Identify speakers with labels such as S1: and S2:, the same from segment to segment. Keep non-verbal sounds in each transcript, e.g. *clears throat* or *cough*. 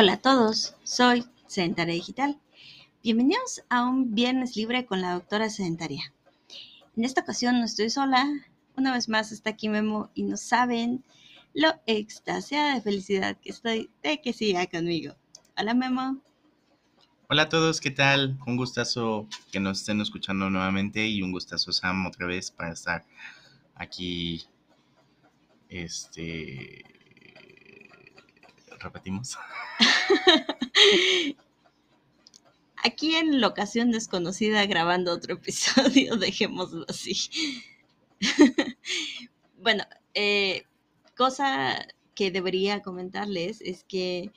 S1: Hola a todos, soy Sedentaria Digital. Bienvenidos a un viernes libre con la doctora Sedentaria. En esta ocasión no estoy sola, una vez más está aquí Memo y no saben lo extasiada de felicidad que estoy de que siga conmigo. Hola Memo.
S2: Hola a todos, ¿qué tal? Un gustazo que nos estén escuchando nuevamente y un gustazo Sam otra vez para estar aquí. Este. Repetimos. *laughs*
S1: Aquí en locación desconocida grabando otro episodio, *laughs* dejémoslo así. *laughs* bueno, eh, cosa que debería comentarles es que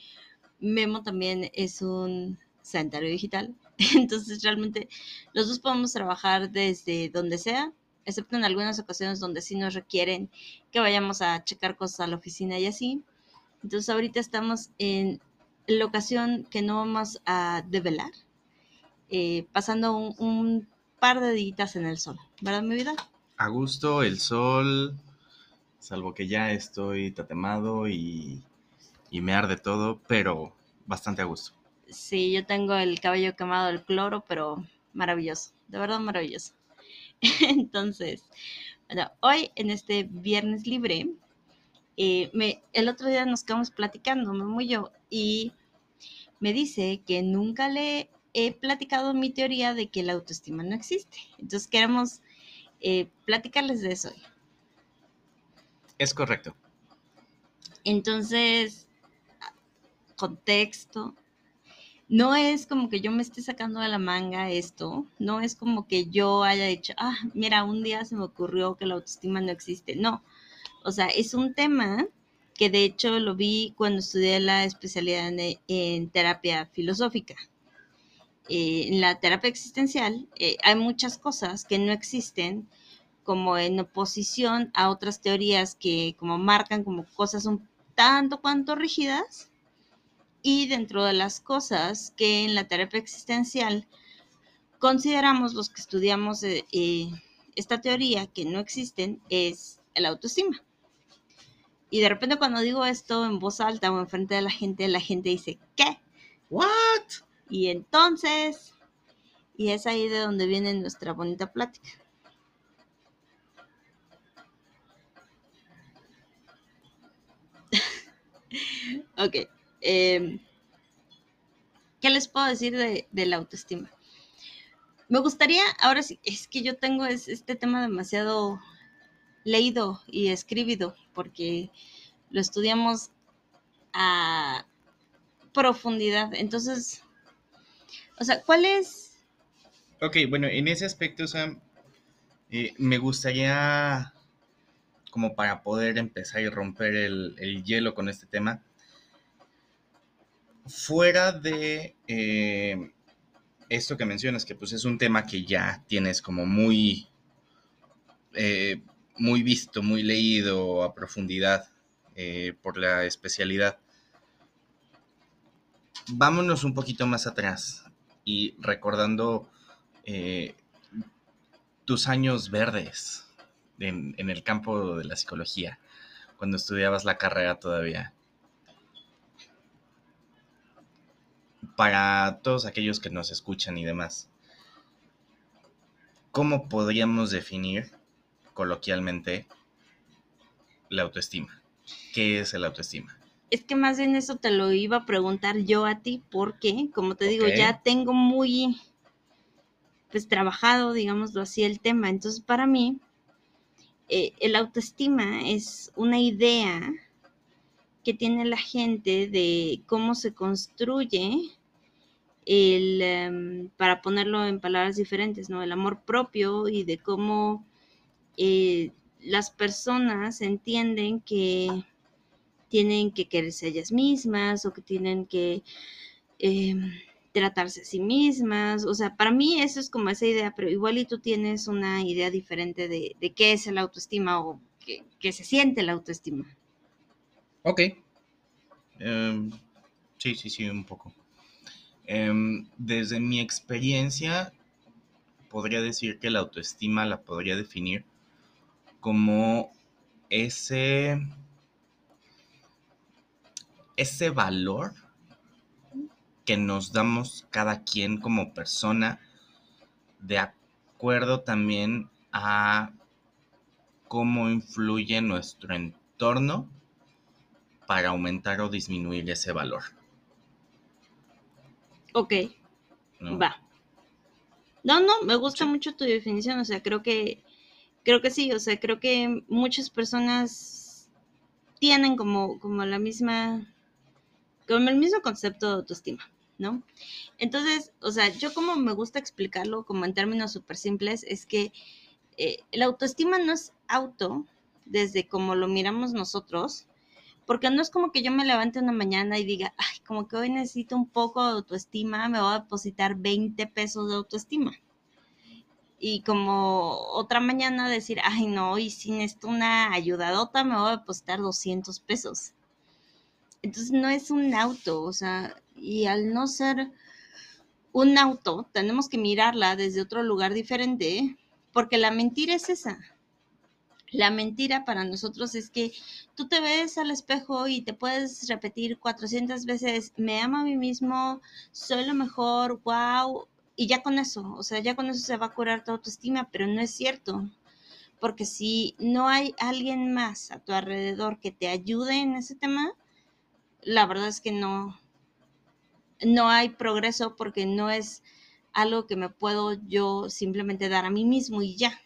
S1: Memo también es un sanitario digital. Entonces realmente los dos podemos trabajar desde donde sea, excepto en algunas ocasiones donde sí nos requieren que vayamos a checar cosas a la oficina y así. Entonces ahorita estamos en la ocasión que no vamos a develar, eh, pasando un, par de días en el sol, ¿verdad mi vida?
S2: A gusto, el sol, salvo que ya estoy tatemado y, y me arde todo, pero bastante a gusto.
S1: Sí, yo tengo el cabello quemado del cloro, pero maravilloso, de verdad maravilloso. *laughs* Entonces, bueno, hoy en este viernes libre, eh, me, el otro día nos quedamos platicando, Memo y yo, y me dice que nunca le he platicado mi teoría de que la autoestima no existe. Entonces queremos eh, platicarles de eso hoy.
S2: Es correcto.
S1: Entonces, contexto, no es como que yo me esté sacando de la manga esto, no es como que yo haya dicho, ah, mira, un día se me ocurrió que la autoestima no existe, no, o sea, es un tema que de hecho lo vi cuando estudié la especialidad en, terapia filosófica. Eh, en la terapia existencial eh, hay muchas cosas que no existen como en oposición a otras teorías que como marcan como cosas un tanto cuanto rígidas y dentro de las cosas que en la terapia existencial consideramos los que estudiamos eh, esta teoría que no existen es el autoestima. Y de repente cuando digo esto en voz alta o en frente de la gente, la gente dice, ¿qué?
S2: ¿What?
S1: Y entonces, y es ahí de donde viene nuestra bonita plática. *laughs* ok. Em, ¿Qué les puedo decir de, la autoestima? Me gustaría, ahora sí, es que yo tengo este tema demasiado leído y escribido, porque lo estudiamos a profundidad. Entonces, o sea, ¿cuál es?
S2: Ok, bueno, en ese aspecto, Sam, eh, me gustaría, como para poder empezar y romper el, hielo con este tema, fuera de eh, esto que mencionas, que pues es un tema que ya tienes como muy eh, muy visto, muy leído a profundidad eh, por la especialidad. Vámonos un poquito más atrás y recordando eh, tus años verdes en, en el campo de la psicología, cuando estudiabas la carrera todavía. Para todos aquellos que nos escuchan y demás, ¿cómo podríamos definir coloquialmente la autoestima. ¿Qué es el autoestima?
S1: Es que más bien eso te lo iba a preguntar yo a ti, porque, como te digo, ya tengo muy, pues, trabajado, digámoslo así, el tema. Entonces, para mí, eh, el autoestima es una idea que tiene la gente de cómo se construye el, em, para ponerlo en palabras diferentes, ¿no? El amor propio y de cómo eh, las personas entienden que tienen que quererse ellas mismas o que tienen que em, tratarse a sí mismas. O sea, para mí eso es como esa idea, pero igual y tú tienes una idea diferente de, qué es la autoestima o qué, se siente la autoestima.
S2: Ok. Em, sí, sí, sí, un poco. Em, desde mi experiencia, podría decir que la autoestima la podría definir como ese, ese valor que nos damos cada quien como persona de acuerdo también a cómo influye nuestro entorno para aumentar o disminuir ese valor.
S1: Ok, va. No, no, me gusta mucho tu definición, o sea, creo que, creo que sí, o sea, creo que muchas personas tienen como, como la misma, como el mismo concepto de autoestima, ¿no? Entonces, o sea, yo como me gusta explicarlo como en términos súper simples, es que eh, la autoestima no es auto desde como lo miramos nosotros, porque no es como que yo me levante una mañana y diga, ay, como que hoy necesito un poco de autoestima, me voy a depositar 20 pesos de autoestima. Y como otra mañana decir, ay, no, y si necesito una ayudadota, me voy a depositar 200 pesos. Entonces no es un auto, o sea, y al no ser un auto, tenemos que mirarla desde otro lugar diferente, porque la mentira es esa. La mentira para nosotros es que tú te ves al espejo y te puedes repetir 400 veces, me amo a mí mismo, soy lo mejor, wow, y ya con eso, o sea, ya con eso se va a curar tu autoestima, pero no es cierto. Porque si no hay alguien más a tu alrededor que te ayude en ese tema, la verdad es que no, no hay progreso porque no es algo que me puedo yo simplemente dar a mí mismo y ya.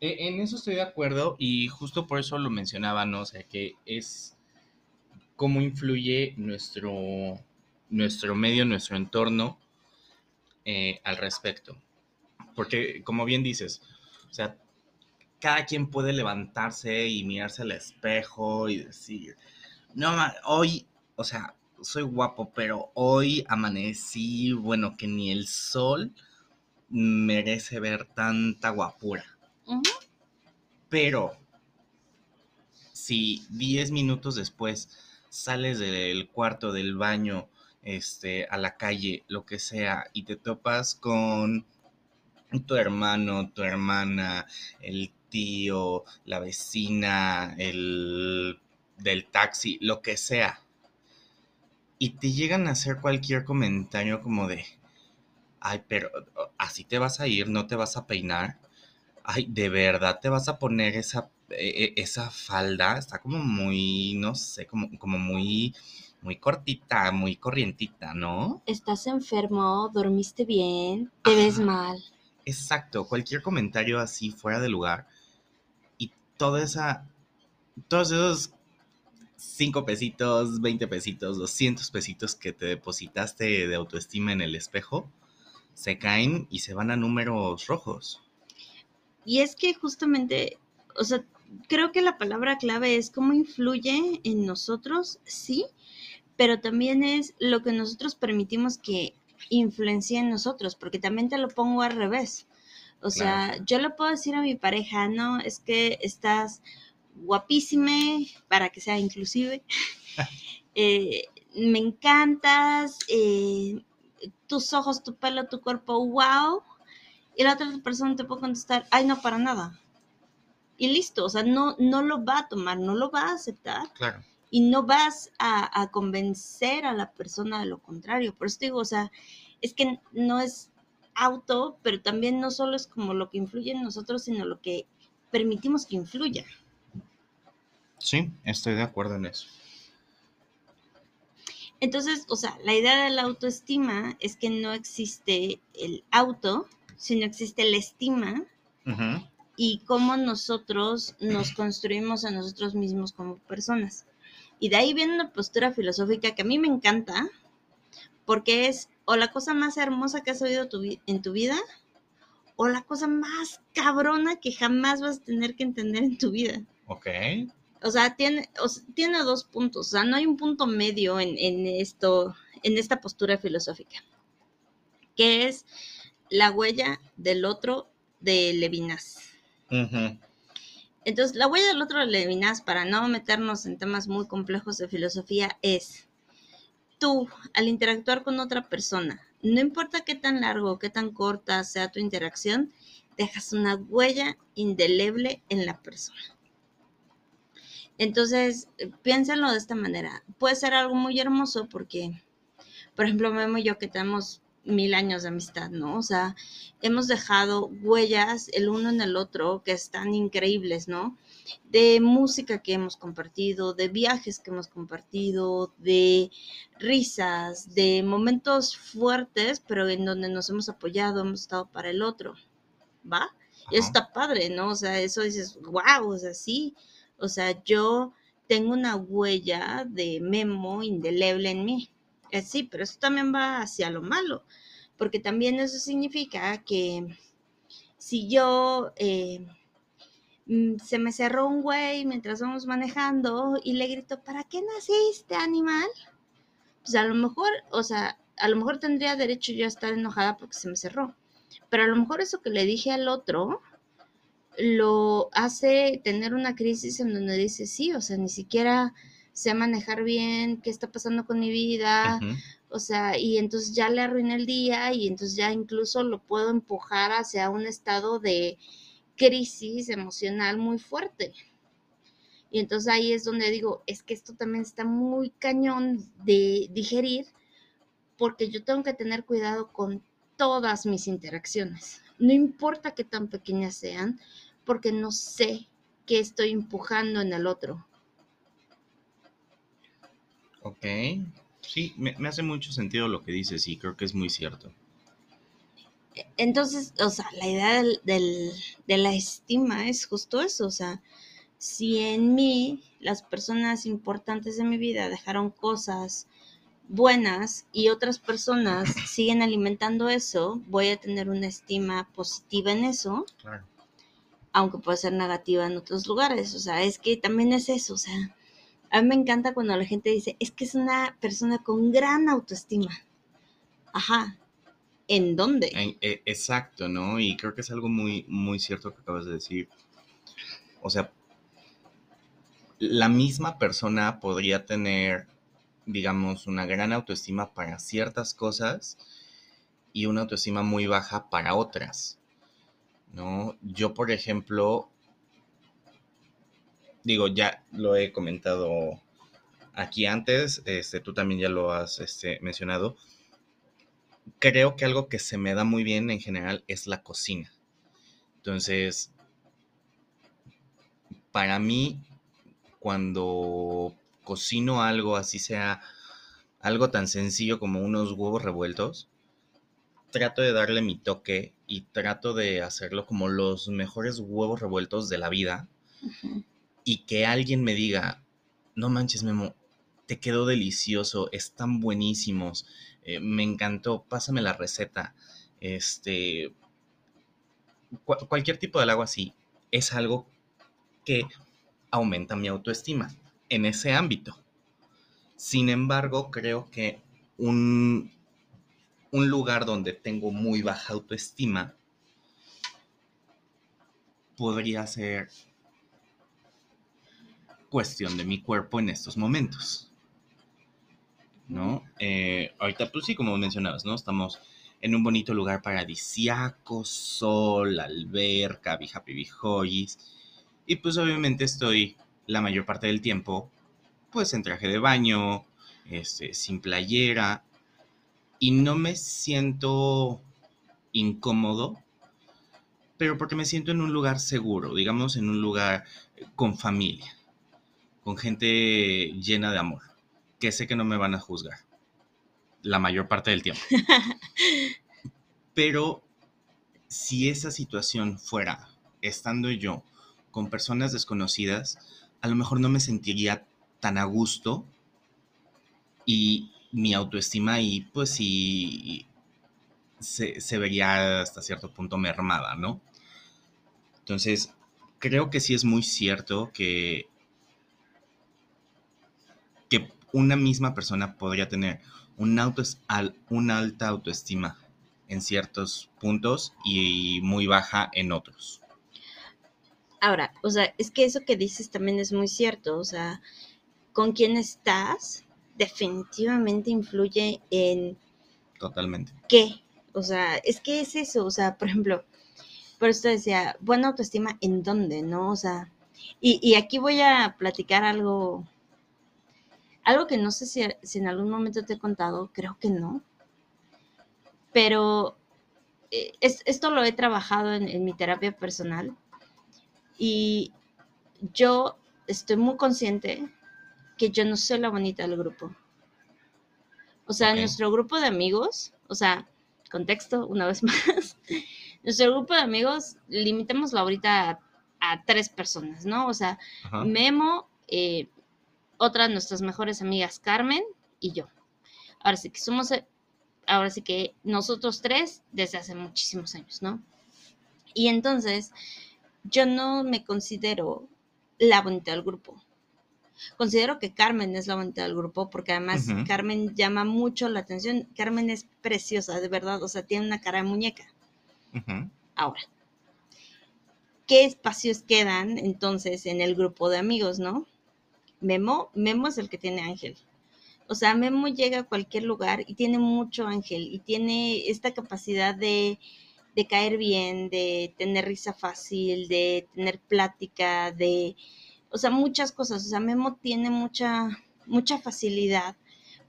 S2: E, en eso estoy de acuerdo y justo por eso lo mencionaba, ¿no? O sea, que es cómo influye nuestro, nuestro medio, nuestro entorno eh, al respecto. Porque, como bien dices, o sea, cada quien puede levantarse y mirarse al espejo y decir, no, hoy, o sea, soy guapo, pero hoy amanecí, bueno, que ni el sol merece ver tanta guapura. Pero si 10 minutos después sales del cuarto, del baño, este, a la calle, lo que sea, y te topas con tu hermano, tu hermana, el tío, la vecina, el del taxi, lo que sea, y te llegan a hacer cualquier comentario como de, ay, pero así te vas a ir, no te vas a peinar, ay, de verdad te vas a poner esa, e, e, esa falda, está como muy, no sé, como, como muy, muy cortita, muy corrientita, ¿no?
S1: Estás enfermo, dormiste bien, te ves mal.
S2: Exacto, cualquier comentario así fuera de lugar y toda esa, todos esos 5 pesitos, 20 pesitos, 200 pesitos que te depositaste de autoestima en el espejo, se caen y se van a números rojos.
S1: Y es que justamente, o sea, creo que la palabra clave es cómo influye en nosotros, sí, pero también es lo que nosotros permitimos que influencie en nosotros, porque también te lo pongo al revés. O sea, yo le puedo decir a mi pareja, no, es que estás guapísima, para que sea inclusive. *laughs* Eh, me encantas, eh, tus ojos, tu pelo, tu cuerpo, wow. Y la otra persona te puede contestar, ay, no, para nada. Y listo, o sea, no, no lo va a tomar, no lo va a aceptar.
S2: Claro.
S1: Y no vas a, a convencer a la persona de lo contrario. Por eso digo, o sea, es que no es auto, pero también no solo es como lo que influye en nosotros, sino lo que permitimos que influya.
S2: Sí, estoy de acuerdo en eso.
S1: Entonces, o sea, la idea de la autoestima es que no existe el auto, sino existe la estima y cómo nosotros nos construimos a nosotros mismos como personas. Y de ahí viene una postura filosófica que a mí me encanta, porque es o la cosa más hermosa que has oído en tu vida, o la cosa más cabrona que jamás vas a tener que entender en tu vida.
S2: Ok
S1: o sea, tiene, tiene dos puntos, o sea, no hay un punto medio en, esto, en esta postura filosófica, que es la huella del otro de Levinas. Entonces, la huella del otro de Levinas, para no meternos en temas muy complejos de filosofía, es tú, al interactuar con otra persona, no importa qué tan largo o qué tan corta sea tu interacción, dejas una huella indeleble en la persona. Entonces, piénsenlo de esta manera. Puede ser algo muy hermoso porque, por ejemplo, Memo y yo que tenemos mil años de amistad, ¿no? O sea, hemos dejado huellas el uno en el otro que están increíbles, ¿no? De música que hemos compartido, de viajes que hemos compartido, de risas, de momentos fuertes, pero en donde nos hemos apoyado, hemos estado para el otro, ¿va? Y eso está padre, ¿no? O sea, eso dices, wow, o sea, sí, o sea, yo tengo una huella de memo indeleble en mí. Eh, sí, pero eso también va hacia lo malo, porque también eso significa que si yo eh, mm, se me cerró un güey mientras vamos manejando y le grito, ¿para qué naciste, animal? Pues a lo mejor, o sea, a lo mejor tendría derecho yo a estar enojada porque se me cerró, pero a lo mejor eso que le dije al otro lo hace tener una crisis en donde dice, sí, o sea, ni siquiera sé manejar bien, qué está pasando con mi vida, o sea, y entonces ya le arruiné el día y entonces ya incluso lo puedo empujar hacia un estado de crisis emocional muy fuerte. Y entonces ahí es donde digo, es que esto también está muy cañón de digerir porque yo tengo que tener cuidado con todas mis interacciones. No importa qué tan pequeñas sean, porque no sé qué estoy empujando en el otro.
S2: Ok, sí, me, hace mucho sentido lo que dices y creo que es muy cierto.
S1: Entonces, o sea, la idea de la estima es justo eso, o sea, si en mí las personas importantes de mi vida dejaron cosas buenas y otras personas *clears throat* siguen alimentando eso, voy a tener una estima positiva en eso. Claro aunque puede ser negativa en otros lugares. O sea, es que también es eso. O sea, a mí me encanta cuando la gente dice, es que es una persona con gran autoestima. Ajá. ¿En dónde?
S2: E, exacto, ¿no? Y creo que es algo muy, muy cierto que acabas de decir. O sea, la misma persona podría tener, digamos, una gran autoestima para ciertas cosas y una autoestima muy baja para otras. ¿no? Yo, por ejemplo, digo, ya lo he comentado aquí antes, este, tú también ya lo has este, mencionado. Creo que algo que se me da muy bien en general es la cocina. Entonces, para mí, cuando cocino algo, así sea algo tan sencillo como unos huevos revueltos, trato de darle mi toque y trato de hacerlo como los mejores huevos revueltos de la vida. Y que alguien me diga, no manches, Memo, te quedó delicioso, están buenísimos, eh, me encantó, pásame la receta. Este, cualquier tipo de agua así es algo que aumenta mi autoestima en ese ámbito. Sin embargo, creo que un, un lugar donde tengo muy baja autoestima podría ser cuestión de mi cuerpo en estos momentos. ¿No? Eh, ahorita, pues sí, como mencionabas, ¿no? Estamos en un bonito lugar paradisiaco, sol, alberca, be happy, Y pues obviamente estoy la mayor parte del tiempo, pues en traje de baño, este, sin playera, y no me siento incómodo, pero porque me siento en un lugar seguro, digamos en un lugar con familia, con gente llena de amor, que sé que no me van a juzgar la mayor parte del tiempo. *laughs* Pero si esa situación fuera estando yo con personas desconocidas, a lo mejor no me sentiría tan a gusto y mi autoestima y pues sí se, vería hasta cierto punto mermada, ¿no? Entonces, creo que sí es muy cierto que una misma persona podría tener un auto, una alta autoestima en ciertos puntos y muy baja en otros.
S1: Ahora, o sea, es que eso que dices también es muy cierto, o sea, con quién estás definitivamente influye en...
S2: Totalmente.
S1: ¿Qué? O sea, es que es eso, o sea, por ejemplo, por esto decía, buena autoestima en dónde, ¿no? O sea, y, aquí voy a platicar algo, Algo que no sé si, si en algún momento te he contado, creo que no, pero eh, es, esto lo he trabajado en, en mi terapia personal y yo estoy muy consciente que yo no soy la bonita del grupo. O sea, nuestro grupo de amigos, o sea, contexto una vez *laughs* más, nuestro grupo de amigos, limitémoslo ahorita a, a tres personas, ¿no? O sea,
S2: Ajá.
S1: Memo, eh, otra de nuestras mejores amigas, Carmen y yo. Ahora sí que somos, eh, ahora sí que nosotros tres desde hace muchísimos años, ¿no? Y entonces, yo no me considero la bonita del grupo. Considero que Carmen es la bonita del grupo porque además. Carmen llama mucho la atención. Carmen es preciosa, de verdad, o sea, tiene una cara de muñeca. Ahora, ¿qué espacios quedan entonces en el grupo de amigos, no? Memo, Memo es el que tiene ángel. O sea, Memo llega a cualquier lugar y tiene mucho ángel y tiene esta capacidad de, de caer bien, de tener risa fácil, de tener plática, de, o sea, muchas cosas. O sea, Memo tiene mucha, mucha facilidad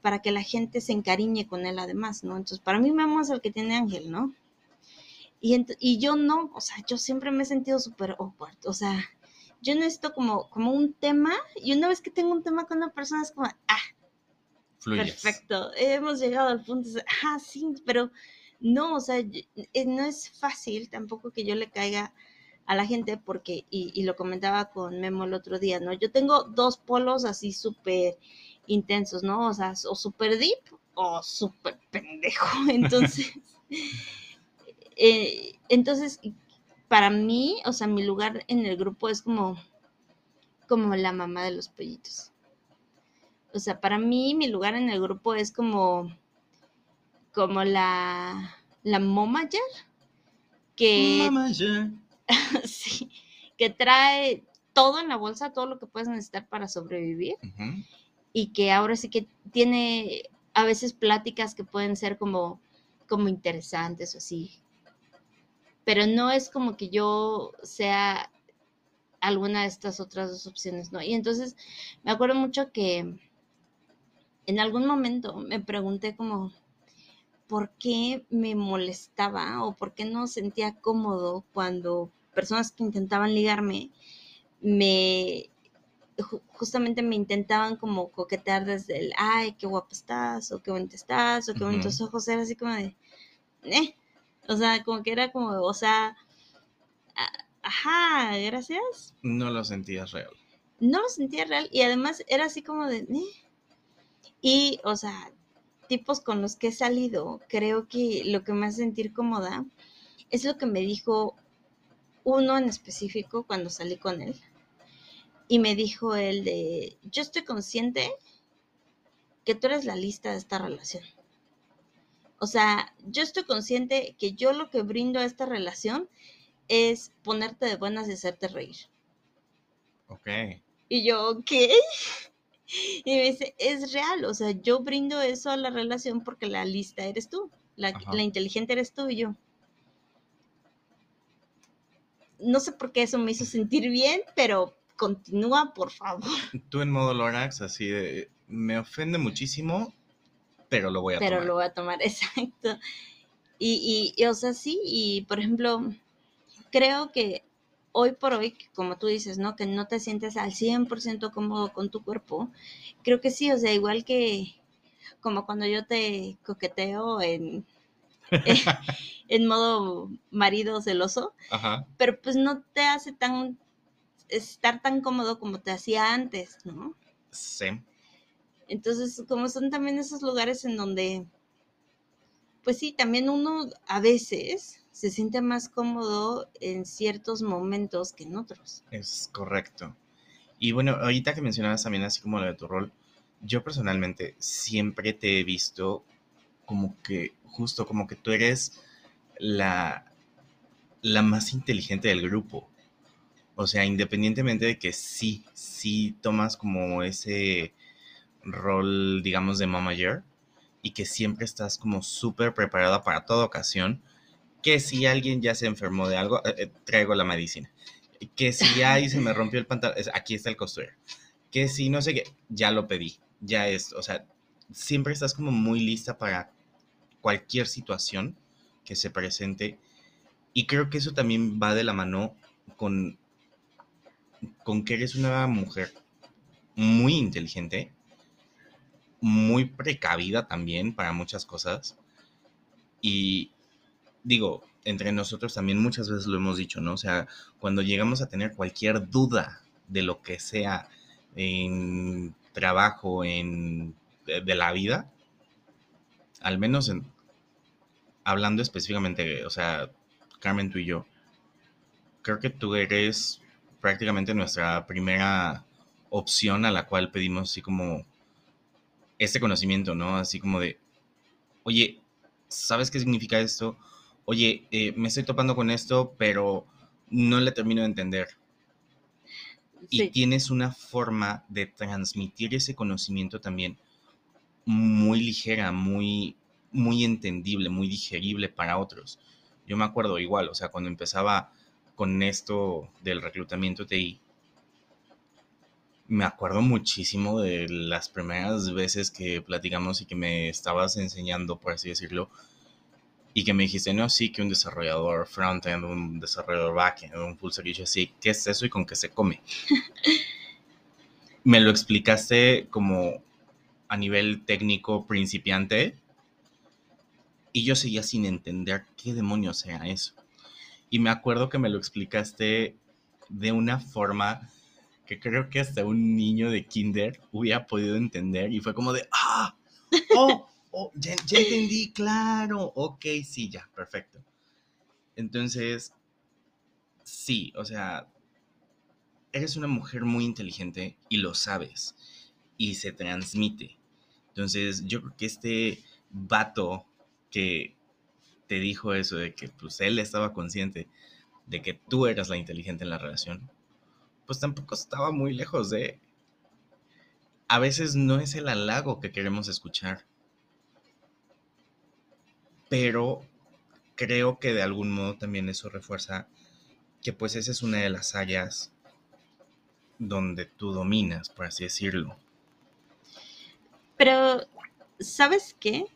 S1: para que la gente se encariñe con él además, ¿no? Entonces, para mí Memo es el que tiene ángel, ¿no? Y, y yo no, o sea, yo siempre me he sentido súper awkward, o sea, yo necesito como, como un tema y una vez que tengo un tema con una persona es como, ah,
S2: Fluyes.
S1: perfecto, hemos llegado al punto, de, ah, sí, pero no, o sea, eh, no es fácil tampoco que yo le caiga a la gente porque, y, y lo comentaba con Memo el otro día, ¿no? Yo tengo dos polos así súper intensos, ¿no? O sea, o súper deep o súper pendejo, *laughs* entonces... *laughs* Eh, entonces, para mí, o sea, mi lugar en el grupo es como, como la mamá de los pollitos. O sea, para mí, mi lugar en el grupo es como, como la, la momager que,
S2: Mamá, ya. *laughs*
S1: sí, que trae todo en la bolsa, todo lo que puedes necesitar para sobrevivir y que ahora sí que tiene a veces pláticas que pueden ser como, como interesantes o así. Pero no es como que yo sea alguna de estas otras dos opciones, ¿no? Y entonces me acuerdo mucho que en algún momento me pregunté como, ¿por qué me molestaba o por qué no sentía cómodo cuando personas que intentaban ligarme me ju- justamente me intentaban como coquetear desde el, ay, qué guapa estás, o qué bonita estás, o qué bonitos ojos, era así como de, eh, o sea, como que era como, o sea, ajá, gracias.
S2: No lo sentías real.
S1: No lo sentía real y además era así como de, eh. Y, o sea, tipos con los que he salido, creo que lo que me hace sentir cómoda es lo que me dijo uno en específico cuando salí con él. Y me dijo él de, yo estoy consciente que tú eres la lista de esta relación. O sea, yo estoy consciente que yo lo que brindo a esta relación es ponerte de buenas y hacerte reír.
S2: Ok.
S1: Y yo, ¿qué? *laughs* Y me dice, es real, o sea, yo brindo eso a la relación porque la lista eres tú, la inteligente eres tú y yo. No sé por qué eso me hizo sentir bien, pero continúa, por favor.
S2: Tú en modo Lorax, así de. Me ofende muchísimo, pero lo voy a
S1: Pero
S2: tomar.
S1: lo voy a tomar, *laughs* exacto. Y, y, y, o sea, sí, y por ejemplo, creo que hoy por hoy, como tú dices, ¿no? Que no te sientes al 100% cómodo con tu cuerpo, creo que sí, o sea, igual que como cuando yo te coqueteo en, *laughs* en modo marido celoso,
S2: Ajá.
S1: pero pues no te hace tan estar tan cómodo como te hacía antes, ¿no?
S2: Sí.
S1: Entonces, como son también esos lugares en donde, pues sí, también uno a veces se siente más cómodo en ciertos momentos que en otros.
S2: Es correcto. Y bueno, ahorita que mencionabas también así como lo de tu rol, yo personalmente siempre te he visto como que, justo como que tú eres la, la más inteligente del grupo. O sea, independientemente de que sí, sí tomas como ese rol, digamos, de manager y que siempre estás como súper preparada para toda ocasión, que si alguien ya se enfermó de algo, eh, eh, traigo la medicina. Que si ahí se me rompió el pantalón, aquí está el costurero. Que si no sé qué, ya lo pedí. ya es, o sea, siempre estás como muy lista para cualquier situación que se presente. Y creo que eso también va de la mano con, con que eres una mujer muy inteligente, muy precavida también para muchas cosas. Y digo, entre nosotros también muchas veces lo hemos dicho, ¿no? O sea, cuando llegamos a tener cualquier duda de lo que sea en trabajo, en de, la vida, al menos en, hablando específicamente, o sea, Carmen, tú y yo, creo que tú eres prácticamente nuestra primera opción a la cual pedimos así como este conocimiento, ¿no? Así como de, oye, ¿sabes qué significa esto? Oye, eh, me estoy topando con esto, pero no le termino de entender. Y tienes una forma de transmitir ese conocimiento también muy ligera, muy, muy entendible, muy digerible para otros. Yo me acuerdo igual, o sea, cuando empezaba con esto del reclutamiento TI, me acuerdo muchísimo de las primeras veces que platicamos y que me estabas enseñando, por así decirlo, y que me dijiste, no, sí, que un desarrollador front-end, un desarrollador back-end, un full service, así, ¿qué es eso y con qué se come? *laughs* me lo explicaste como a nivel técnico principiante y yo seguía sin entender qué demonios era eso. Y me acuerdo que me lo explicaste de una forma que creo que hasta un niño de kinder hubiera podido entender y fue como de, ah, oh, oh ya, entendí, claro, ok, sí, ya, perfecto. Entonces, sí, o sea, eres una mujer muy inteligente y lo sabes y se transmite. Entonces, yo creo que este vato que te dijo eso de que pues él estaba consciente de que tú eras la inteligente en la relación, pues tampoco estaba muy lejos de... A veces no es el halago que queremos escuchar, pero creo que de algún modo también eso refuerza que pues esa es una de las áreas donde tú dominas, por así decirlo.
S1: Pero, ¿sabes qué?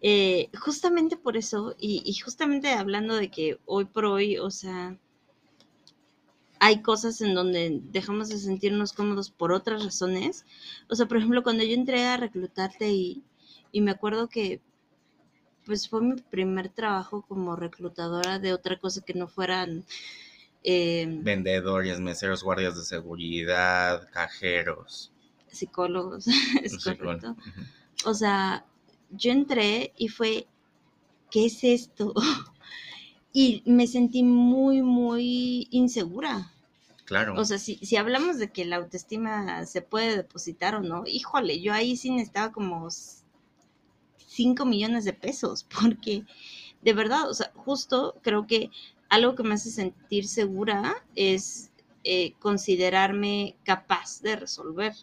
S1: Eh, justamente por eso, y, justamente hablando de que hoy por hoy, o sea, hay cosas en donde dejamos de sentirnos cómodos por otras razones. O sea, por ejemplo, cuando yo entré a reclutarte y, y me acuerdo que pues fue mi primer trabajo como reclutadora de otra cosa que no fueran
S2: eh, vendedores, meseros, guardias de seguridad, cajeros
S1: psicólogos, *laughs* es correcto. O sea, yo entré y fue, ¿qué es esto? *laughs* y me sentí muy, muy insegura. Claro. O sea, si, si hablamos de que la autoestima se puede depositar o no, híjole, yo ahí sí necesitaba como 5 millones de pesos, *laughs* porque de verdad, o sea, justo creo que algo que me hace sentir segura es eh, considerarme capaz de resolver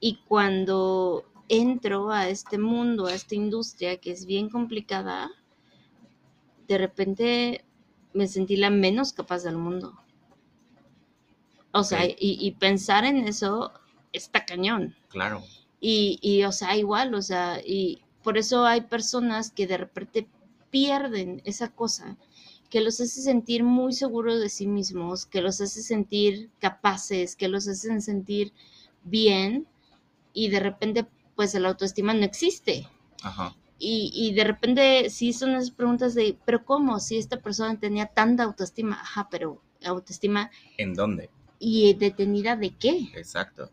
S1: y cuando entro a este mundo, a esta industria que es bien complicada, de repente me sentí la menos capaz del mundo. O sea, y, pensar en eso está cañón. Claro. Y, y, o sea, igual, o sea, y por eso hay personas que de repente pierden esa cosa que los hace sentir muy seguros de sí mismos, que los hace sentir capaces, que los hacen sentir bien y de repente pues el autoestima no existe. Ajá. Y, y, de repente sí son esas preguntas de, pero ¿cómo? Si esta persona tenía tanta autoestima, ajá, pero autoestima...
S2: ¿En dónde?
S1: ¿Y detenida de qué?
S2: Exacto.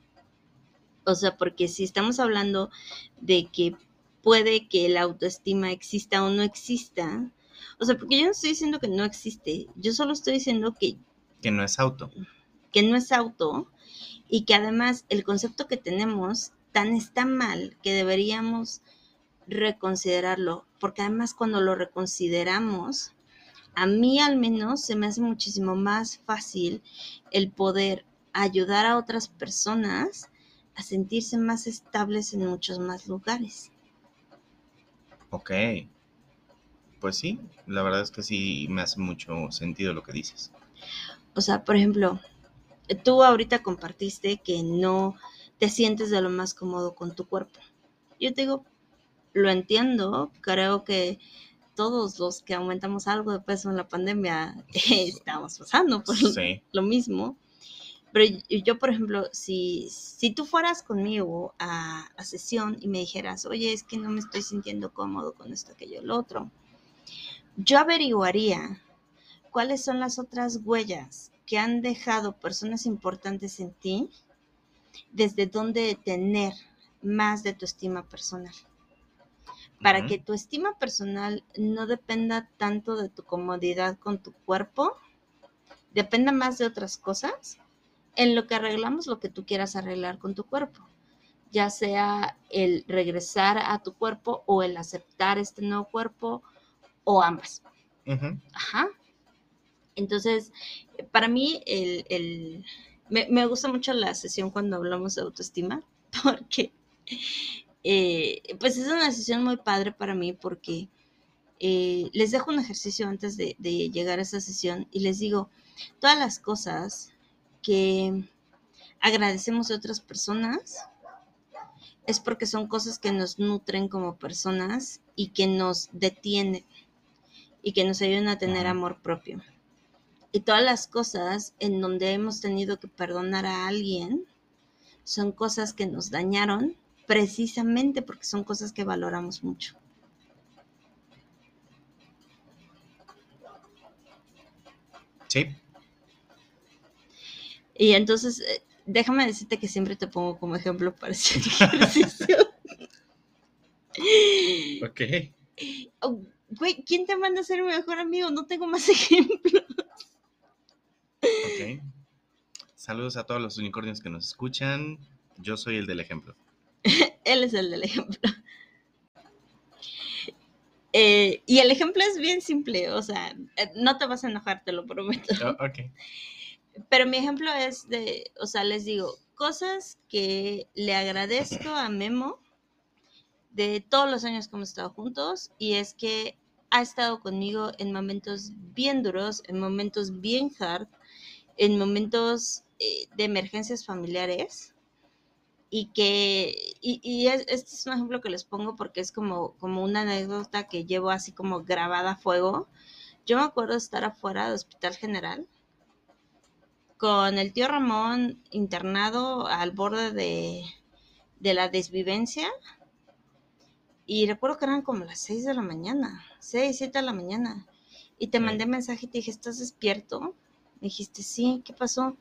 S1: O sea, porque si estamos hablando de que puede que la autoestima exista o no exista, o sea, porque yo no estoy diciendo que no existe, yo solo estoy diciendo que...
S2: Que no es auto.
S1: Que no es auto y que además el concepto que tenemos tan está mal que deberíamos reconsiderarlo, porque además cuando lo reconsideramos, a mí al menos se me hace muchísimo más fácil el poder ayudar a otras personas a sentirse más estables en muchos más lugares.
S2: Ok. Pues sí, la verdad es que sí me hace mucho sentido lo que dices.
S1: O sea, por ejemplo, tú ahorita compartiste que no te sientes de lo más cómodo con tu cuerpo. Yo te digo, lo entiendo, creo que todos los que aumentamos algo de peso en la pandemia *laughs* estamos pasando por lo mismo. Pero yo, por ejemplo, si, si tú fueras conmigo a, a, sesión y me dijeras, oye, es que no me estoy sintiendo cómodo con esto, aquello, el otro, yo averiguaría cuáles son las otras huellas que han dejado personas importantes en ti, desde dónde tener más de tu estima personal. Para que tu estima personal no dependa tanto de tu comodidad con tu cuerpo, dependa más de otras cosas, en lo que arreglamos lo que tú quieras arreglar con tu cuerpo, ya sea el regresar a tu cuerpo o el aceptar este nuevo cuerpo o ambas. Ajá. Entonces, para mí, el, me, gusta mucho la sesión cuando hablamos de autoestima, *laughs* porque, eh, pues es una sesión muy padre para mí, porque eh, les dejo un ejercicio antes de, de llegar a esa sesión y les digo, todas las cosas que agradecemos de otras personas es porque son cosas que nos nutren como personas y que nos detienen y que nos ayudan a tener amor propio. Y todas las cosas en donde hemos tenido que perdonar a alguien son cosas que nos dañaron precisamente porque son cosas que valoramos mucho.
S2: Sí,
S1: y entonces, eh, déjame decirte que siempre te pongo como ejemplo para ese *laughs* ejercicio.
S2: ok.
S1: Oh, güey, ¿quién te manda a ser mi mejor amigo? No tengo más *laughs* ejemplos.
S2: Ok. Saludos a todos los unicornios que nos escuchan. Yo soy el del ejemplo. *laughs*
S1: Él es el del ejemplo. Eh, y el ejemplo es bien simple, o sea, eh, no te vas a enojar, te lo prometo.
S2: Oh,
S1: pero mi ejemplo es de, o sea, les digo, cosas que le agradezco a Memo de todos los años que hemos estado juntos y es que ha estado conmigo en momentos bien duros, en momentos bien hard, en momentos eh, de emergencias familiares y que, y, este es un ejemplo que les pongo porque es como, como una anécdota que llevo así como grabada a fuego. Yo me acuerdo de estar afuera del Hospital General con el tío Ramón internado al borde de, la desvivencia. Y recuerdo que eran como las 6 de la mañana, 6, 7 de la mañana. Y te mandé mensaje y te dije, ¿estás despierto? Me dijiste, sí, ¿qué pasó?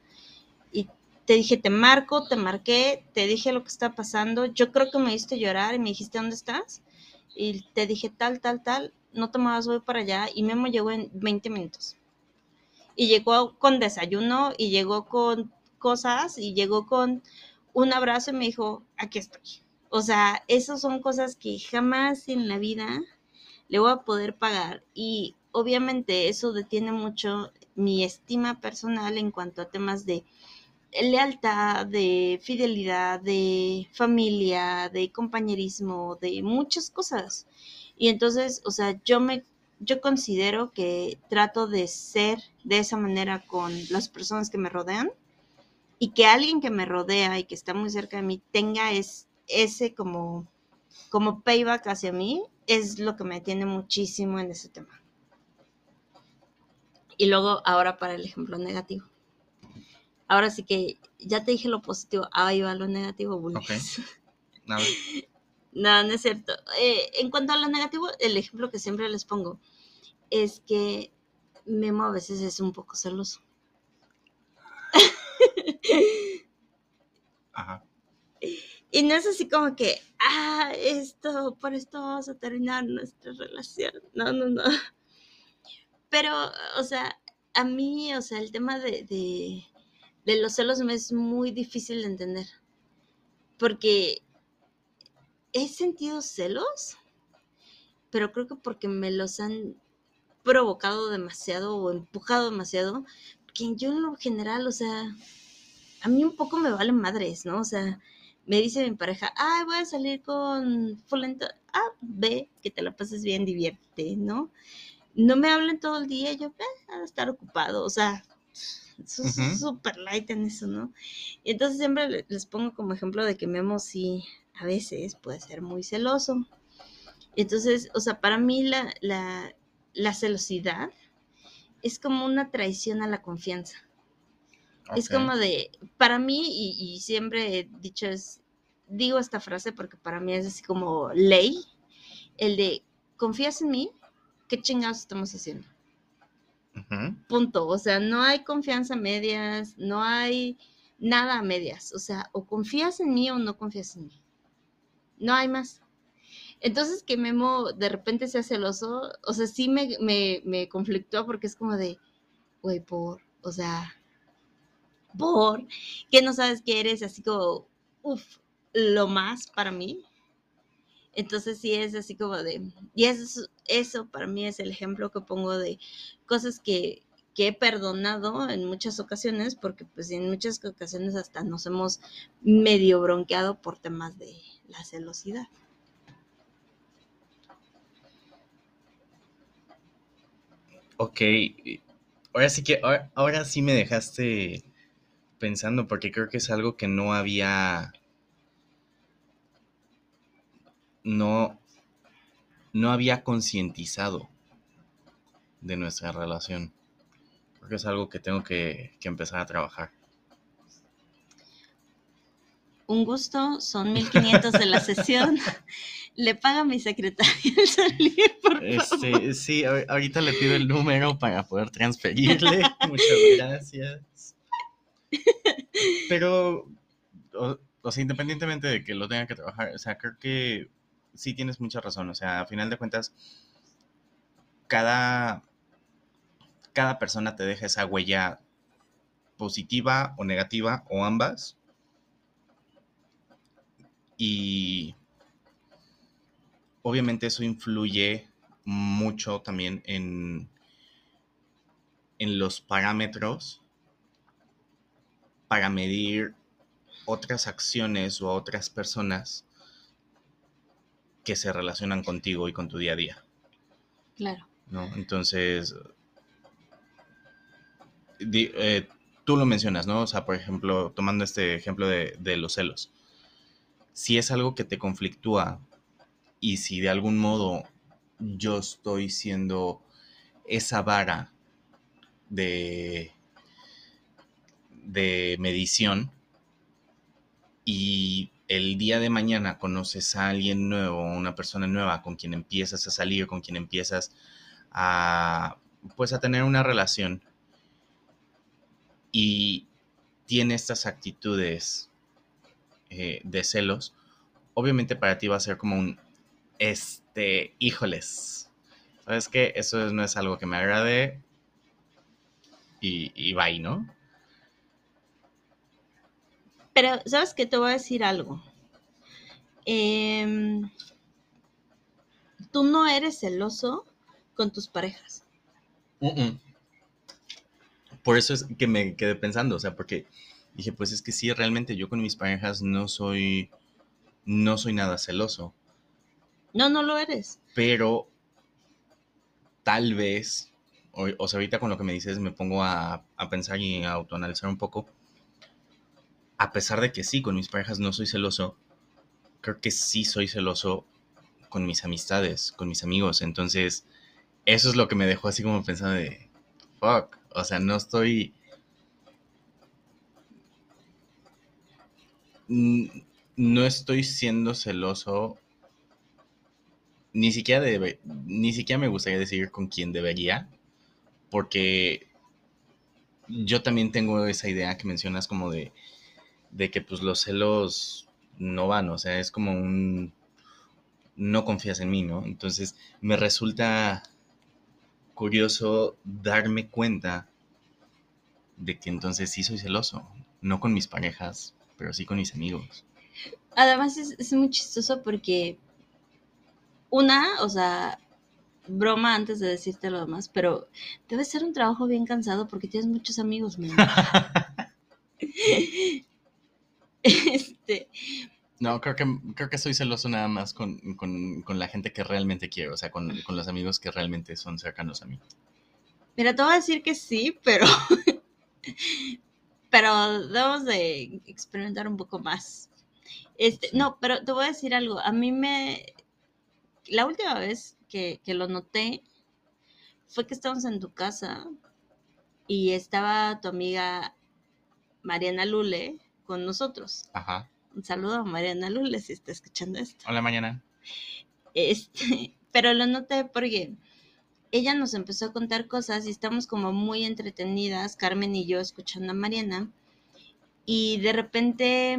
S1: Y te dije, te marco, te marqué, te dije lo que está pasando. Yo creo que me hiciste llorar y me dijiste, ¿dónde estás? Y te dije, tal, tal, tal, no te muevas, voy para allá. Y Memo llegó en 20 minutos y llegó con desayuno y llegó con cosas y llegó con un abrazo y me dijo, aquí estoy. O sea, esas son cosas que jamás en la vida le voy a poder pagar y obviamente eso detiene mucho mi estima personal en cuanto a temas de lealtad, de fidelidad, de familia, de compañerismo, de muchas cosas. Y entonces, o sea, yo me yo considero que trato de ser de esa manera con las personas que me rodean y que alguien que me rodea y que está muy cerca de mí tenga es, ese como, como payback hacia mí, es lo que me tiene muchísimo en ese tema. Y luego, ahora para el ejemplo negativo. Ahora sí que ya te dije lo positivo, ahí va lo negativo, okay. *laughs* No, no es cierto. Eh, en cuanto a lo negativo, el ejemplo que siempre les pongo es que Memo a veces es un poco celoso. *laughs*
S2: Ajá.
S1: Y no es así como que, ah, esto, por esto vamos a terminar nuestra relación. No, no, no. Pero, o sea, a mí, o sea, el tema de, de, de los celos me es muy difícil de entender. Porque he sentido celos, pero creo que porque me los han provocado demasiado o empujado demasiado, porque yo en lo general, o sea, a mí un poco me valen madres, ¿no? O sea, me dice mi pareja, ay, voy a salir con fulento, ah, ve, que te la pases bien, divierte, ¿no? No me hablen todo el día, yo, eh, a estar ocupado, o sea, súper light en eso, ¿no? Y entonces siempre les pongo como ejemplo de que Memo sí a veces puede ser muy celoso. Entonces, o sea, para mí la, la, celosidad es como una traición a la confianza. Es como de, para mí, y, y, siempre he dicho, es, digo esta frase porque para mí es así como ley, el de, ¿confías en mí? ¿Qué chingados estamos haciendo? Punto. O sea, no hay confianza medias, no hay nada a medias. O sea, o confías en mí o no confías en mí. No hay más. Entonces que Memo de repente sea celoso, o sea, sí me, me, me conflictó porque es como de, güey, por, o sea, por, que no sabes que eres así como, uff, lo más para mí. Entonces sí es así como de, y eso, eso para mí es el ejemplo que pongo de cosas que, que he perdonado en muchas ocasiones, porque pues en muchas ocasiones hasta nos hemos medio bronqueado por temas de la celosidad.
S2: Ok, ahora sí que, ahora sí me dejaste pensando, porque creo que es algo que no había no, no había concientizado de nuestra relación. Creo que es algo que tengo que, empezar a trabajar.
S1: Un gusto, son 1500 de la sesión. *laughs* Le paga mi secretaria el salir, por
S2: este, Sí, ahorita le pido el número para poder transferirle. *laughs* Muchas gracias. Pero, o, sea, independientemente de que lo tenga que trabajar, o sea, creo que sí tienes mucha razón. O sea, a final de cuentas, cada, cada persona te deja esa huella positiva o negativa o ambas. Y obviamente eso influye mucho también en, en los parámetros para medir otras acciones o otras personas que se relacionan contigo y con tu día a día.
S1: Claro.
S2: ¿No? Entonces, eh, tú lo mencionas, ¿no? O sea, por ejemplo, tomando este ejemplo de, de los celos. Si es algo que te conflictúa y si de algún modo yo estoy siendo esa vara de, de medición y el día de mañana conoces a alguien nuevo, una persona nueva con quien empiezas a salir, con quien empiezas a, pues a tener una relación y tiene estas actitudes eh, de celos, obviamente para ti va a ser como un, este, híjoles, ¿sabes qué? Eso no es algo que me agrade y, y bye, ¿no?
S1: Pero, ¿sabes qué? Te voy a decir algo. Em, tú no eres celoso con tus parejas.
S2: Por eso es que me quedé pensando, o sea, porque dije, pues es que sí, realmente yo con mis parejas no soy, no soy nada celoso.
S1: No, no lo eres.
S2: Pero tal vez, o, sea, ahorita con lo que me dices me pongo a, a pensar y a autoanalizar un poco a pesar de que sí, con mis parejas no soy celoso, creo que sí soy celoso con mis amistades, con mis amigos. Entonces, eso es lo que me dejó así como pensando de, fuck, o sea, no estoy... No estoy siendo celoso, ni siquiera, ni siquiera me gustaría decir con quién debería, porque yo también tengo esa idea que mencionas como de de que pues los celos no van, o sea, es como un no confías en mí, ¿no? Entonces me resulta curioso darme cuenta de que entonces sí soy celoso, no con mis parejas, pero sí con mis amigos.
S1: Además es, muy chistoso porque una, o sea, broma antes de decirte lo demás, pero debe ser un trabajo bien cansado porque tienes muchos amigos, ¿no? *laughs* *laughs* *laughs*
S2: Este. No, creo que, creo que soy celoso nada más con, la gente que realmente quiero, o sea, con, los amigos que realmente son cercanos a mí.
S1: Mira, te voy a decir que sí, pero *laughs* pero debemos de experimentar un poco más. Este, no, pero te voy a decir algo. A mí me. La última vez que, que lo noté fue que estábamos en tu casa y estaba tu amiga Mariana Lule con nosotros.
S2: Ajá.
S1: Un saludo a Mariana Lule si está escuchando esto.
S2: Hola, mañana.
S1: Este, *laughs* pero lo noté porque ella nos empezó a contar cosas y estamos como muy entretenidas, Carmen y yo, escuchando a Mariana. Y de repente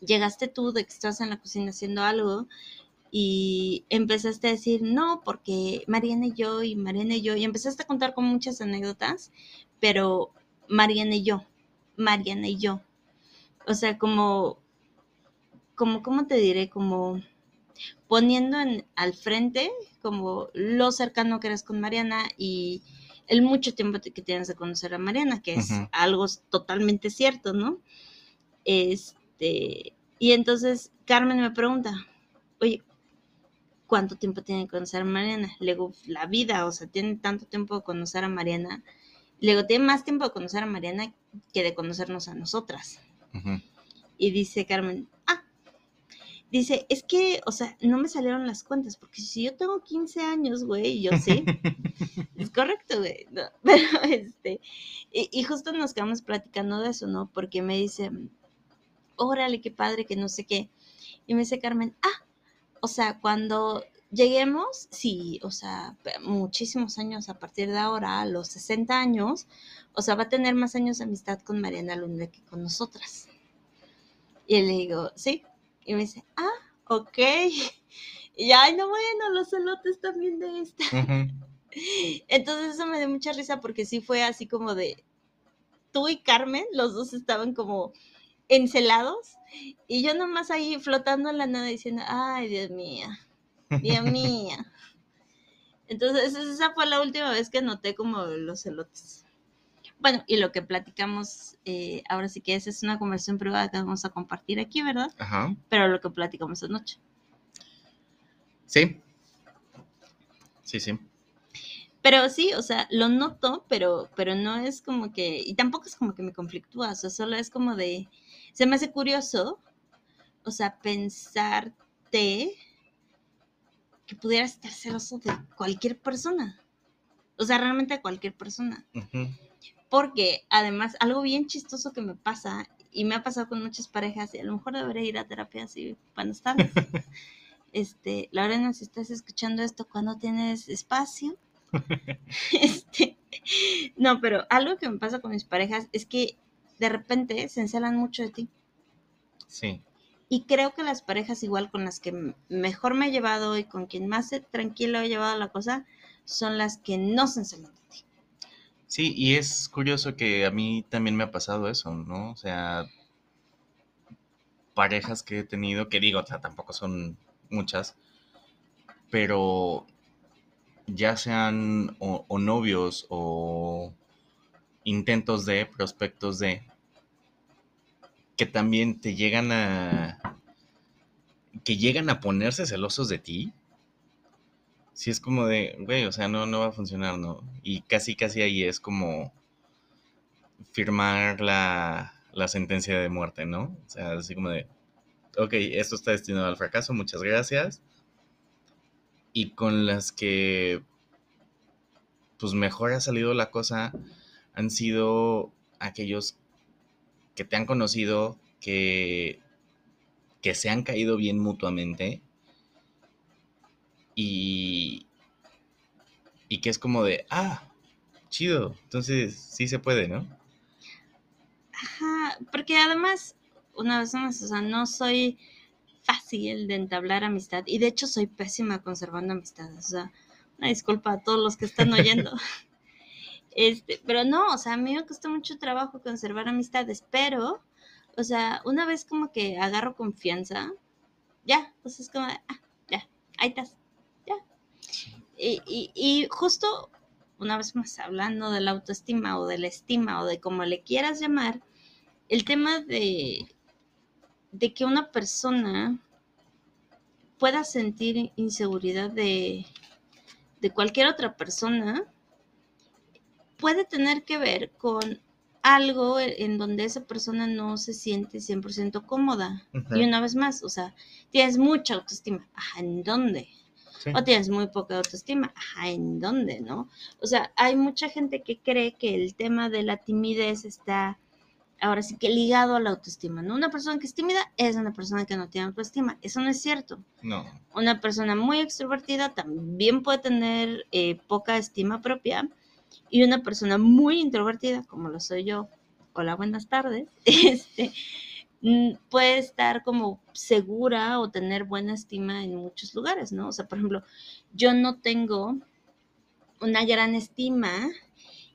S1: llegaste tú de que estás en la cocina haciendo algo y empezaste a decir, no, porque Mariana y yo y Mariana y yo, y empezaste a contar con muchas anécdotas, pero Mariana y yo, Mariana y yo. O sea, como, como, ¿cómo te diré? Como poniendo en, al frente como lo cercano que eres con Mariana y el mucho tiempo que tienes de conocer a Mariana, que es algo totalmente cierto, ¿no? Este, y entonces Carmen me pregunta, oye, ¿cuánto tiempo tiene de conocer a Mariana? Le digo, la vida, o sea, tiene tanto tiempo de conocer a Mariana. Le digo, tiene más tiempo de conocer a Mariana que de conocernos a nosotras. Y dice Carmen, ah, dice, es que, o sea, no me salieron las cuentas, porque si yo tengo 15 años, güey, yo sí. *laughs* es correcto, güey. *laughs* pero este, y, y, justo nos quedamos platicando de eso, ¿no? Porque me dice, órale, qué padre, que no sé qué. Y me dice Carmen, ah, o sea, cuando lleguemos, sí, o sea, muchísimos años a partir de ahora, a los 60 años, o sea, va a tener más años de amistad con Mariana Luna que con nosotras. Y le digo, sí. Y me dice, ah, ok. *laughs* Y ay, no, bueno, los celotes también de esta. *laughs* Entonces eso me dio mucha risa porque sí fue así como de, tú y Carmen, los dos estaban como encelados y yo nomás ahí flotando en la nada diciendo, ay, Dios mío, Dios mío. Entonces esa fue la última vez que noté como los celotes. Bueno, y lo que platicamos, eh, ahora sí que esa es una conversación privada que vamos a compartir aquí, ¿verdad?
S2: Ajá.
S1: Pero lo que platicamos anoche.
S2: Sí. Sí, sí.
S1: Pero sí, o sea, lo noto, pero, pero no es como que, y tampoco es como que me conflictúa, o sea, solo es como de, se me hace curioso, o sea, pensarte que pudieras estar celoso de cualquier persona. O sea, realmente de cualquier persona. Porque además, algo bien chistoso que me pasa, y me ha pasado con muchas parejas, y a lo mejor debería ir a terapia así cuando estás. *laughs* este, Lorena, si estás escuchando esto, cuando tienes espacio? *laughs* este, no, pero algo que me pasa con mis parejas es que de repente se encelan mucho de ti.
S2: Sí.
S1: Y creo que las parejas igual con las que mejor me he llevado y con quien más tranquilo he llevado la cosa son las que no se encelan de ti.
S2: Sí, y es curioso que a mí también me ha pasado eso, ¿no? O sea, parejas que he tenido, que digo, o sea, tampoco son muchas, pero ya sean o novios o intentos de, prospectos de, que también te llegan a, que llegan a ponerse celosos de ti. Si es como de, güey, o sea, no, no va a funcionar, ¿no? Y casi, casi ahí es como firmar la, la sentencia de muerte, ¿no? O sea, así como de, ok, esto está destinado al fracaso, muchas gracias. Y con las que, pues mejor ha salido la cosa, han sido aquellos que te han conocido, que, que se han caído bien mutuamente y, y que es como de, ah, chido, entonces sí se puede, ¿no?
S1: Ajá, porque además, una vez más, o sea, no soy fácil de entablar amistad y de hecho soy pésima conservando amistades, o sea, una disculpa a todos los que están *laughs* oyendo. Este, pero no, o sea, a mí me costó mucho trabajo conservar amistades, pero, o sea, una vez como que agarro confianza, ya, pues es como, ah, ya, ahí estás, ya. Y, y, justo, una vez más, hablando de la autoestima o de la estima o de como le quieras llamar, el tema de, de que una persona pueda sentir inseguridad de, de cualquier otra persona, puede tener que ver con algo en donde esa persona no se siente 100% cómoda. Y una vez más, o sea, tienes mucha autoestima. Ajá, ¿en dónde? O tienes muy poca autoestima. Ajá, ¿en dónde, no? O sea, hay mucha gente que cree que el tema de la timidez está ahora sí que ligado a la autoestima, ¿no? Una persona que es tímida es una persona que no tiene autoestima. Eso no es cierto.
S2: No.
S1: Una persona muy extrovertida también puede tener eh, poca estima propia y una persona muy introvertida, como lo soy yo, hola, buenas tardes, *laughs* este, mm, puede estar como segura o tener buena estima en muchos lugares, ¿no? O sea, por ejemplo, yo no tengo una gran estima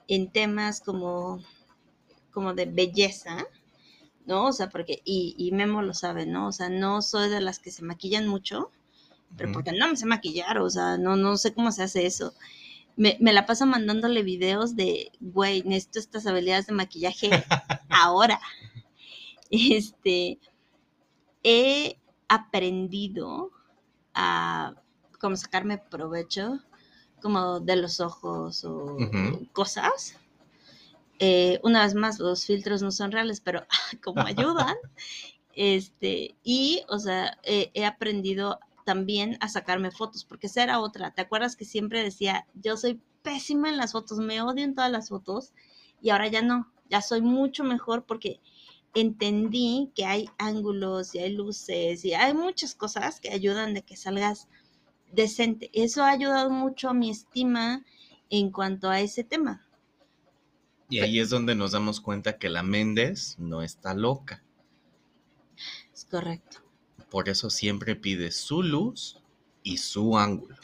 S1: en temas como como de belleza, ¿no? O sea, porque, y, Memo lo sabe, ¿no? O sea, no soy de las que se maquillan mucho, pero porque no me sé maquillar, o sea, no, no sé cómo se hace eso. Me, la paso mandándole videos de, güey, necesito estas habilidades de maquillaje *laughs* ahora. Este, he aprendido a como sacarme provecho como de los ojos o cosas eh, una vez más, los filtros no son reales, pero *laughs* como ayudan. *laughs* este, y, o sea, he aprendido también a sacarme fotos, porque esa era otra. ¿Te acuerdas que siempre decía, yo soy pésima en las fotos, me odio en todas las fotos? Y ahora ya no, ya soy mucho mejor porque entendí que hay ángulos y hay luces y hay muchas cosas que ayudan de que salgas decente. Eso ha ayudado mucho a mi estima en cuanto a ese tema.
S2: Y ahí es donde nos damos cuenta que la Méndez no está loca.
S1: Es correcto.
S2: Por eso siempre pide su luz y su ángulo.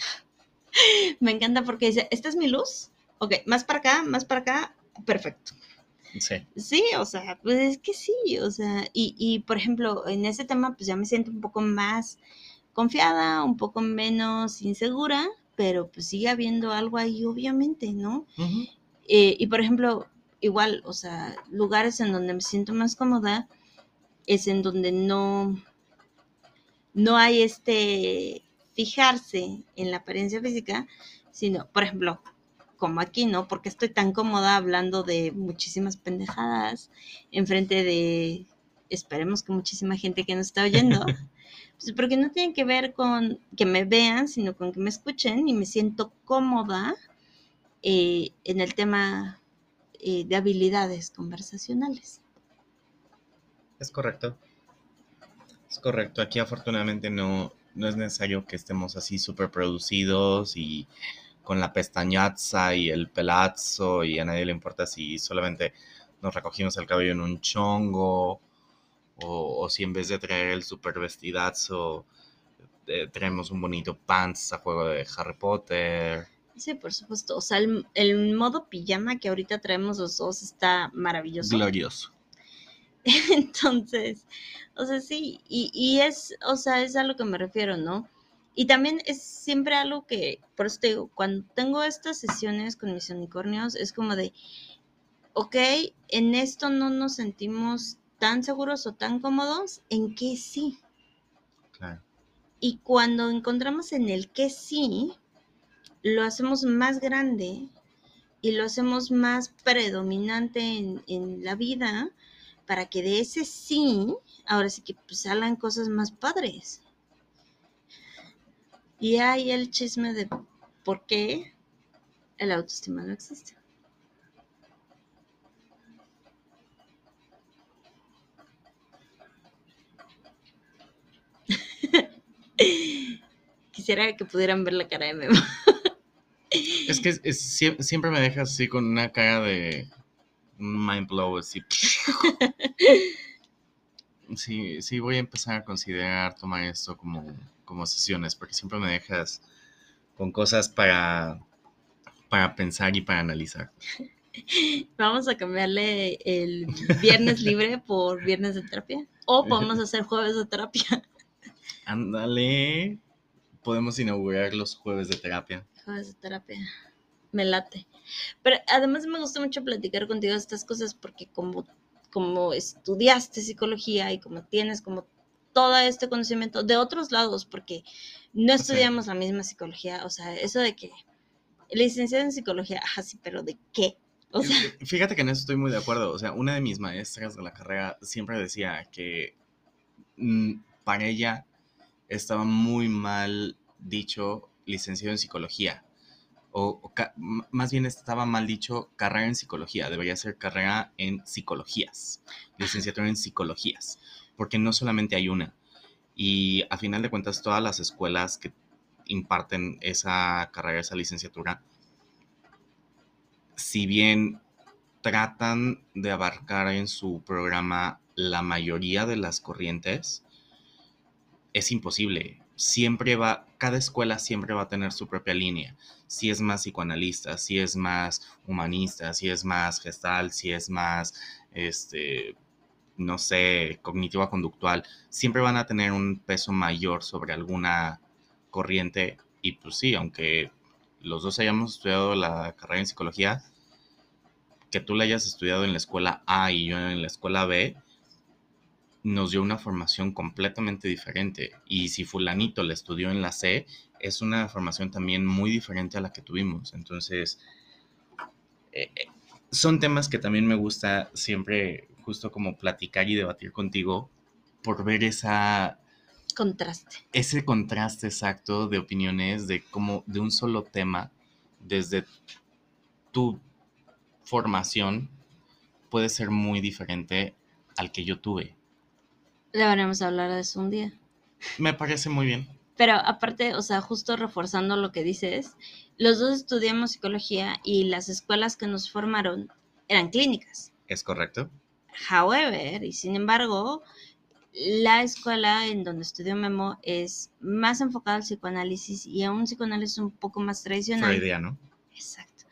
S2: *laughs*
S1: Me encanta porque dice, ¿esta es mi luz? Ok, más para acá, más para acá, perfecto.
S2: Sí.
S1: Sí, o sea, pues es que sí, o sea, y, y por ejemplo, en ese tema, pues ya me siento un poco más confiada, un poco menos insegura, pero pues sigue habiendo algo ahí, obviamente, ¿no? Eh, y por ejemplo, igual, o sea, lugares en donde me siento más cómoda es en donde no, no hay este fijarse en la apariencia física, sino, por ejemplo, como aquí, ¿no? Porque estoy tan cómoda hablando de muchísimas pendejadas enfrente de, esperemos que muchísima gente que nos está oyendo, *laughs* pues porque no tiene que ver con que me vean, sino con que me escuchen y me siento cómoda eh, en el tema eh, de habilidades conversacionales.
S2: Es correcto. Es correcto. Aquí afortunadamente no, no es necesario que estemos así súper producidos y con la pestañaza y el pelazo y a nadie le importa si solamente nos recogimos el cabello en un chongo o, si en vez de traer el super vestidazo eh, traemos un bonito pants a juego de Harry Potter.
S1: Sí, por supuesto. O sea, el, modo pijama que ahorita traemos los dos está maravilloso.
S2: Glorioso. *laughs*
S1: Entonces, o sea, sí, y, y, es, o sea, es a lo que me refiero, ¿no? Y también es siempre algo que, por eso te digo, cuando tengo estas sesiones con mis unicornios, es como de, ok, en esto no nos sentimos tan seguros o tan cómodos, ¿en qué sí?
S2: Claro.
S1: Y cuando encontramos en el que sí, lo hacemos más grande y lo hacemos más predominante en, la vida para que de ese sí, ahora sí que pues, salgan cosas más padres. Y hay el chisme de por qué el autoestima no existe. *laughs* Quisiera que pudieran ver la cara de Memo.
S2: Es que siempre me dejas así con una cara de mind blow, así. Sí, sí, voy a empezar a considerar tomar esto como, como sesiones, porque siempre me dejas con cosas para, para pensar y para analizar.
S1: Vamos a cambiarle el viernes libre por viernes de terapia. O podemos *laughs* hacer jueves de terapia.
S2: Ándale. Podemos inaugurar los jueves de terapia
S1: de terapia. Me late. Pero además me gusta mucho platicar contigo estas cosas porque como, como estudiaste psicología y como tienes como todo este conocimiento de otros lados, porque no estudiamos la misma psicología, o sea, eso de que licenciado en psicología, así, pero ¿de qué? O sea,
S2: Fíjate que en eso estoy muy de acuerdo. O sea, una de mis maestras de la carrera siempre decía que mm, para ella estaba muy mal dicho licenciado en psicología. O, más bien estaba mal dicho carrera en psicología. Debería ser carrera en psicologías. Licenciatura en psicologías. Porque no solamente hay una. Y a final de cuentas, todas las escuelas que imparten esa carrera, esa licenciatura, si bien tratan de abarcar en su programa la mayoría de las corrientes, es imposible. Siempre va, cada escuela siempre va a tener su propia línea. Si es más psicoanalista, si es más humanista, si es más gestal, si es más, este, no sé, cognitiva conductual, siempre van a tener un peso mayor sobre alguna corriente. Y pues sí, aunque los dos hayamos estudiado la carrera en psicología, que tú la hayas estudiado en la escuela A y yo en la escuela B, nos dio una formación completamente diferente. Y si fulanito la estudió en la C, es una formación también muy diferente a la que tuvimos. Entonces, eh, eh, son temas que también me gusta siempre justo como platicar y debatir contigo por ver esa,
S1: contraste.
S2: ese contraste exacto de opiniones de como de un solo tema desde tu formación puede ser muy diferente al que yo tuve.
S1: Deberíamos hablar de eso un día.
S2: Me parece muy bien.
S1: Pero aparte, o sea, justo reforzando lo que dices, los dos estudiamos psicología y las escuelas que nos formaron eran clínicas.
S2: ¿Es correcto?
S1: However, y sin embargo, la escuela en donde estudió Memo es más enfocada al psicoanálisis y a un psicoanálisis un poco más tradicional.
S2: Freudiano.
S1: Exacto.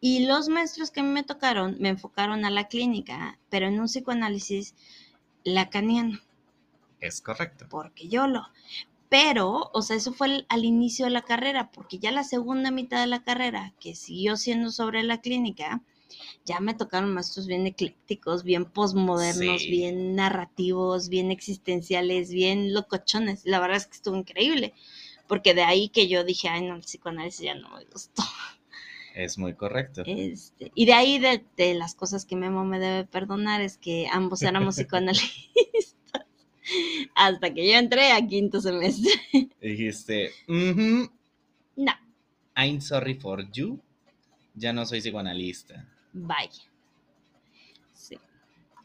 S1: Y los maestros que a mí me tocaron me enfocaron a la clínica, pero en un psicoanálisis lacaniano,
S2: Es correcto.
S1: porque yo lo. Pero, o sea, eso fue al, al inicio de la carrera, porque ya la segunda mitad de la carrera, que siguió siendo sobre la clínica, ya me tocaron maestros bien eclécticos, bien posmodernos,
S2: Sí.
S1: bien narrativos, bien existenciales, bien locochones. La verdad es que estuvo increíble, porque de ahí que yo dije, ay, no, el psicoanálisis ya no me gustó.
S2: Es muy correcto.
S1: Este, y de ahí de, de las cosas que Memo me debe perdonar es que ambos éramos *laughs* psicoanalistas hasta que yo entré a quinto semestre.
S2: Dijiste, "Ujú,
S1: No,
S2: I'm sorry for you. Ya no soy psicoanalista.
S1: bye. Sí.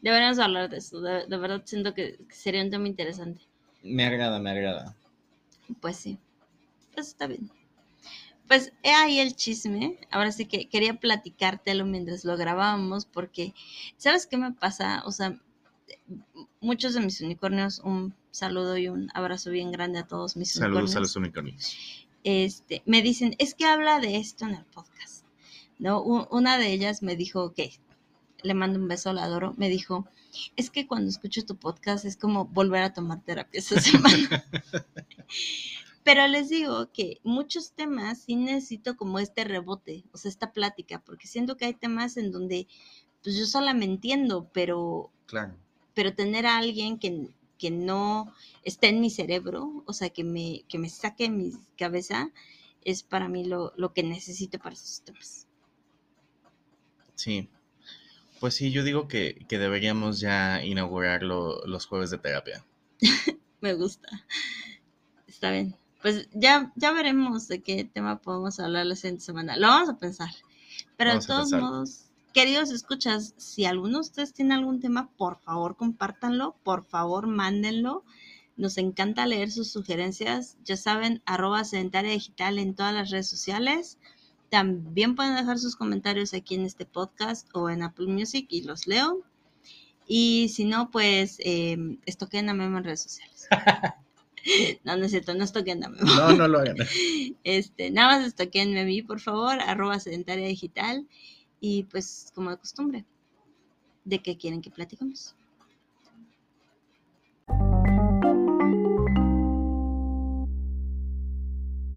S1: Deberíamos hablar de eso. De, de verdad siento que que sería un tema interesante.
S2: Me agrada, me agrada.
S1: Pues sí. Pues está bien. Pues he ahí el chisme. Ahora sí que quería platicártelo mientras lo grabábamos porque, ¿sabes qué me pasa? O sea, muchos de mis unicornios, un saludo y un abrazo bien grande a todos mis
S2: Saludos
S1: unicornios.
S2: a los unicornios.
S1: Este, me dicen, es que habla de esto en el podcast. ¿No? Una de ellas me dijo que le mando un beso, la adoro. Me dijo, es que cuando escucho tu podcast es como volver a tomar terapia esta *laughs* semana. Pero les digo que muchos temas sí necesito como este rebote, o sea, esta plática, porque siento que hay temas en donde pues yo sola me entiendo, pero,
S2: Claro.
S1: Pero tener a alguien que, que no esté en mi cerebro, o sea, que me, que me saque de mi cabeza, es para mí lo, lo que necesito para esos temas.
S2: Sí. Pues sí, yo digo que, que deberíamos ya inaugurar lo- los jueves de terapia. *laughs*
S1: Me gusta. Está bien. Pues ya, ya veremos de qué tema podemos hablar la siguiente semana. Lo vamos a pensar. Pero
S2: Vamos
S1: de todos modos, queridos escuchas, si alguno de ustedes tiene algún tema, por favor compártanlo, por favor mándenlo. Nos encanta leer sus sugerencias. Ya saben, arroba sedentaria digital en todas las redes sociales. También pueden dejar sus comentarios aquí en este podcast o en Apple Music y los leo. Y si no, pues eh, estoquen a Memo en redes sociales. *laughs* no, no es cierto, no estoquen a Memo.
S2: No, no lo hagan. *laughs*
S1: Este, nada más estoquenme a mí, por favor, arroba sedentaria digital. Y pues, como de costumbre, ¿de qué quieren que platicamos?